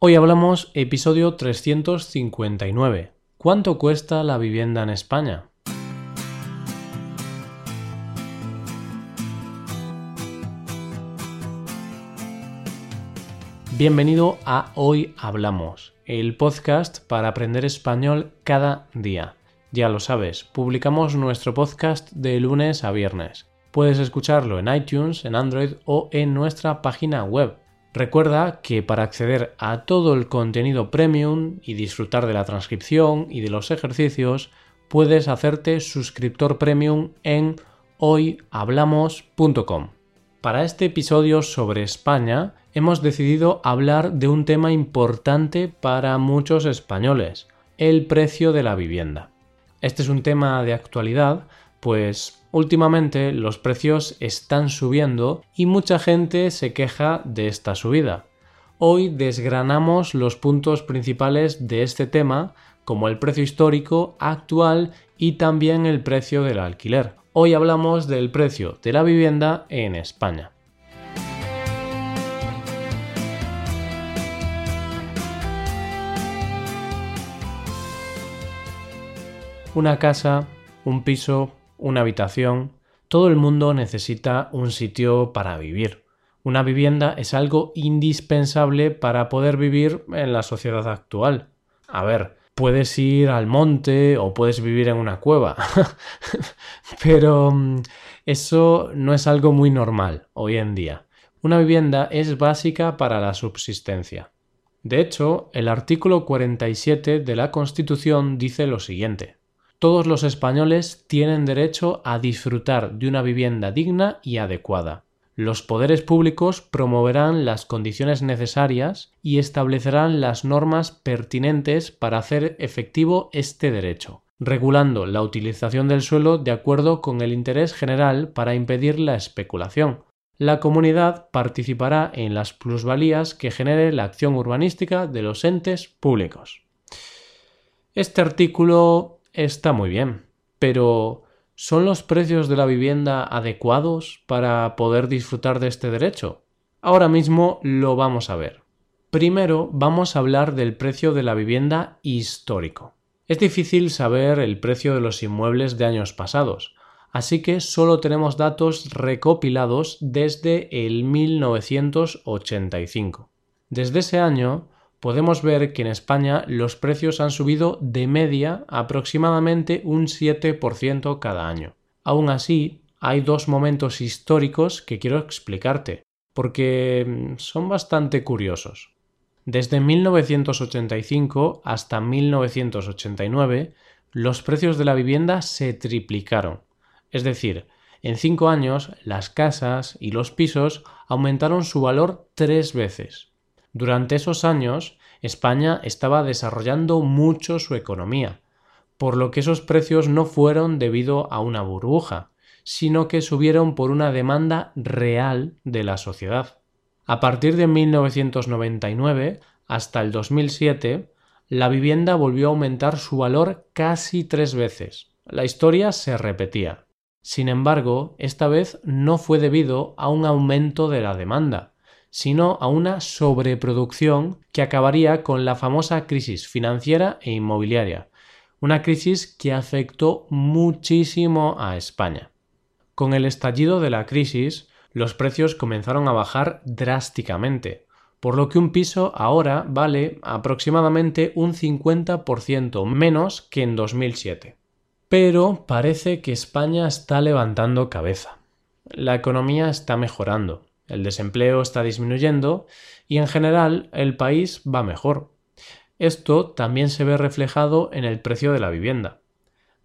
Hoy hablamos episodio 359. ¿Cuánto cuesta la vivienda en España? Bienvenido a Hoy Hablamos, el podcast para aprender español cada día. Ya lo sabes, publicamos nuestro podcast de lunes a viernes. Puedes escucharlo en iTunes, en Android o en nuestra página web. Recuerda que para acceder a todo el contenido premium y disfrutar de la transcripción y de los ejercicios, puedes hacerte suscriptor premium en hoyhablamos.com. Para este episodio sobre España hemos decidido hablar de un tema importante para muchos españoles, el precio de la vivienda. Este es un tema de actualidad, pues últimamente los precios están subiendo y mucha gente se queja de esta subida. Hoy desgranamos los puntos principales de este tema, como el precio histórico, actual y también el precio del alquiler. Hoy hablamos del precio de la vivienda en España. Una casa, un piso, una habitación, todo el mundo necesita un sitio para vivir. Una vivienda es algo indispensable para poder vivir en la sociedad actual. A ver, puedes ir al monte o puedes vivir en una cueva. Pero mm, eso no es algo muy normal hoy en día. Una vivienda es básica para la subsistencia. De hecho, el artículo 47 de la Constitución dice lo siguiente. Todos los españoles tienen derecho a disfrutar de una vivienda digna y adecuada los poderes públicos promoverán las condiciones necesarias y establecerán las normas pertinentes para hacer efectivo este derecho, regulando la utilización del suelo de acuerdo con el interés general para impedir la especulación. La comunidad participará en las plusvalías que genere la acción urbanística de los entes públicos. Este artículo está muy bien, pero ¿Son los precios de la vivienda adecuados para poder disfrutar de este derecho? Ahora mismo lo vamos a ver. Primero vamos a hablar del precio de la vivienda histórico. Es difícil saber el precio de los inmuebles de años pasados, así que solo tenemos datos recopilados desde el 1985. Desde ese año podemos ver que en España los precios han subido de media aproximadamente un 7% cada año. Aún así, hay dos momentos históricos que quiero explicarte, porque mm, son bastante curiosos. Desde 1985 hasta 1989, los precios de la vivienda se triplicaron. Es decir, en cinco años las casas y los pisos aumentaron su valor tres veces. Durante esos años, España estaba desarrollando mucho su economía, por lo que esos precios no fueron debido a una burbuja, sino que subieron por una demanda real de la sociedad. A partir de 1999 hasta el 2007, la vivienda volvió a aumentar su valor casi tres veces. La historia se repetía. Sin embargo, esta vez no fue debido a un aumento de la demanda, sino a una sobreproducción que acabaría con la famosa crisis financiera e inmobiliaria, una crisis que afectó muchísimo a España. Con el estallido de la crisis, los precios comenzaron a bajar drásticamente, por lo que un piso ahora vale aproximadamente un 50% menos que en 2007. Pero parece que España está levantando cabeza. La economía está mejorando el desempleo está disminuyendo y en general el país va mejor. Esto también se ve reflejado en el precio de la vivienda.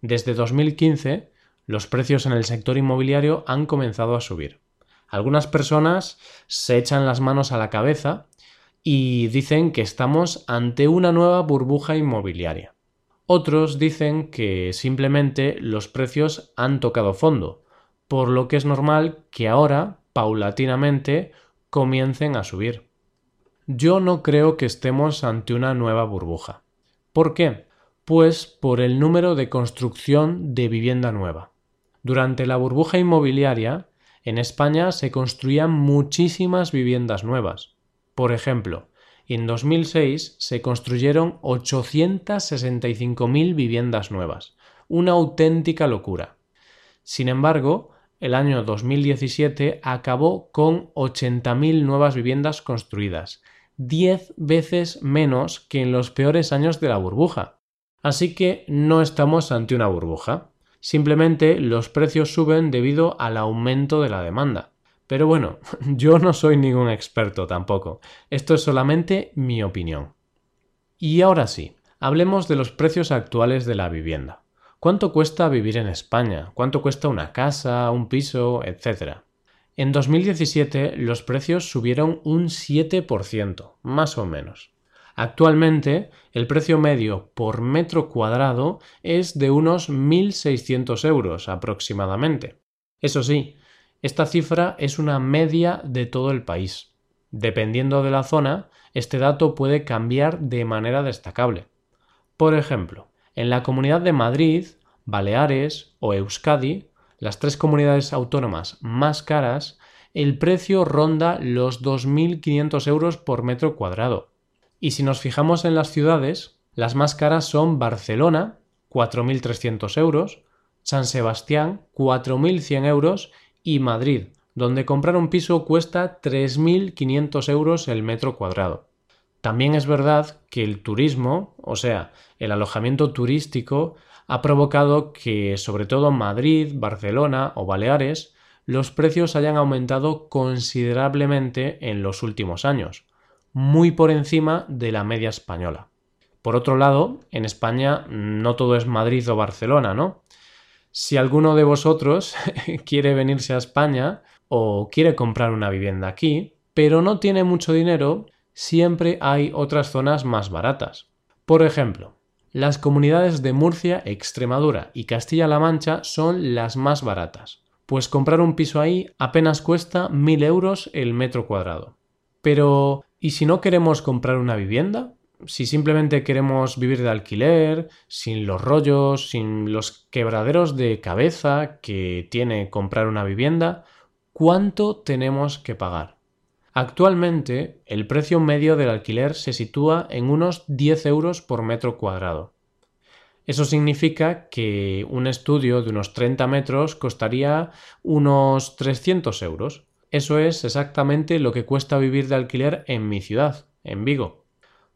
Desde 2015, los precios en el sector inmobiliario han comenzado a subir. Algunas personas se echan las manos a la cabeza y dicen que estamos ante una nueva burbuja inmobiliaria. Otros dicen que simplemente los precios han tocado fondo, por lo que es normal que ahora paulatinamente comiencen a subir. Yo no creo que estemos ante una nueva burbuja. ¿Por qué? Pues por el número de construcción de vivienda nueva. Durante la burbuja inmobiliaria, en España se construían muchísimas viviendas nuevas. Por ejemplo, en 2006 se construyeron 865.000 viviendas nuevas. Una auténtica locura. Sin embargo, el año 2017 acabó con 80.000 nuevas viviendas construidas, 10 veces menos que en los peores años de la burbuja. Así que no estamos ante una burbuja. Simplemente los precios suben debido al aumento de la demanda. Pero bueno, yo no soy ningún experto tampoco. Esto es solamente mi opinión. Y ahora sí, hablemos de los precios actuales de la vivienda. ¿Cuánto cuesta vivir en España? ¿Cuánto cuesta una casa, un piso, etcétera? En 2017 los precios subieron un 7%, más o menos. Actualmente el precio medio por metro cuadrado es de unos 1.600 euros aproximadamente. Eso sí, esta cifra es una media de todo el país. Dependiendo de la zona, este dato puede cambiar de manera destacable. Por ejemplo, en la Comunidad de Madrid, Baleares o Euskadi, las tres comunidades autónomas más caras, el precio ronda los 2.500 euros por metro cuadrado. Y si nos fijamos en las ciudades, las más caras son Barcelona, 4.300 euros, San Sebastián, 4.100 euros y Madrid, donde comprar un piso cuesta 3.500 euros el metro cuadrado. También es verdad que el turismo, o sea, el alojamiento turístico, ha provocado que sobre todo Madrid, Barcelona o Baleares los precios hayan aumentado considerablemente en los últimos años, muy por encima de la media española. Por otro lado, en España no todo es Madrid o Barcelona, ¿no? Si alguno de vosotros quiere venirse a España o quiere comprar una vivienda aquí, pero no tiene mucho dinero, siempre hay otras zonas más baratas. Por ejemplo, las comunidades de Murcia, Extremadura y Castilla-La Mancha son las más baratas, pues comprar un piso ahí apenas cuesta 1.000 euros el metro cuadrado. Pero, ¿y si no queremos comprar una vivienda? si simplemente queremos vivir de alquiler, sin los rollos, sin los quebraderos de cabeza que tiene comprar una vivienda, ¿cuánto tenemos que pagar? Actualmente, el precio medio del alquiler se sitúa en unos 10 euros por metro cuadrado. Eso significa que un estudio de unos 30 metros costaría unos 300 euros. Eso es exactamente lo que cuesta vivir de alquiler en mi ciudad, en Vigo.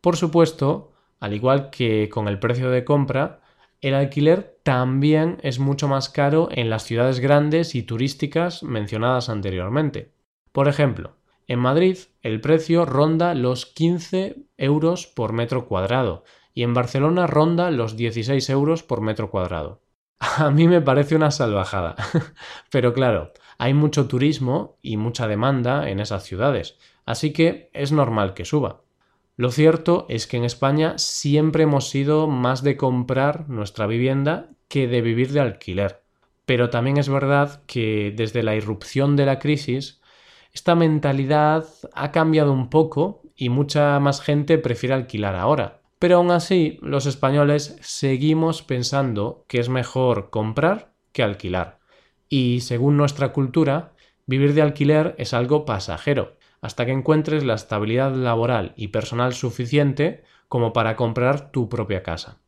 Por supuesto, al igual que con el precio de compra, el alquiler también es mucho más caro en las ciudades grandes y turísticas mencionadas anteriormente. Por ejemplo, en Madrid el precio ronda los 15 euros por metro cuadrado y en Barcelona ronda los 16 euros por metro cuadrado. A mí me parece una salvajada. Pero claro, hay mucho turismo y mucha demanda en esas ciudades, así que es normal que suba. Lo cierto es que en España siempre hemos sido más de comprar nuestra vivienda que de vivir de alquiler. Pero también es verdad que desde la irrupción de la crisis, esta mentalidad ha cambiado un poco y mucha más gente prefiere alquilar ahora. Pero aún así, los españoles seguimos pensando que es mejor comprar que alquilar. Y según nuestra cultura, vivir de alquiler es algo pasajero hasta que encuentres la estabilidad laboral y personal suficiente como para comprar tu propia casa.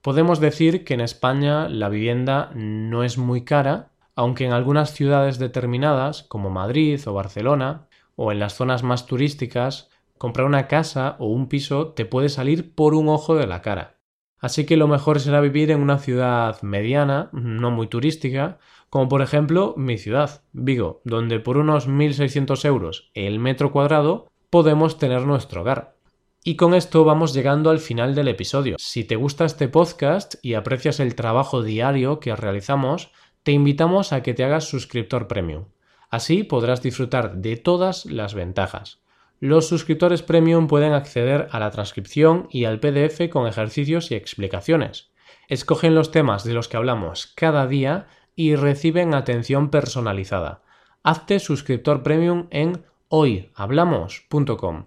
Podemos decir que en España la vivienda no es muy cara, aunque en algunas ciudades determinadas, como Madrid o Barcelona, o en las zonas más turísticas, comprar una casa o un piso te puede salir por un ojo de la cara. Así que lo mejor será vivir en una ciudad mediana, no muy turística, como por ejemplo mi ciudad, Vigo, donde por unos 1.600 euros el metro cuadrado podemos tener nuestro hogar. Y con esto vamos llegando al final del episodio. Si te gusta este podcast y aprecias el trabajo diario que realizamos, te invitamos a que te hagas suscriptor premium. Así podrás disfrutar de todas las ventajas. Los suscriptores premium pueden acceder a la transcripción y al PDF con ejercicios y explicaciones. Escogen los temas de los que hablamos cada día y reciben atención personalizada. Hazte suscriptor premium en hoyhablamos.com.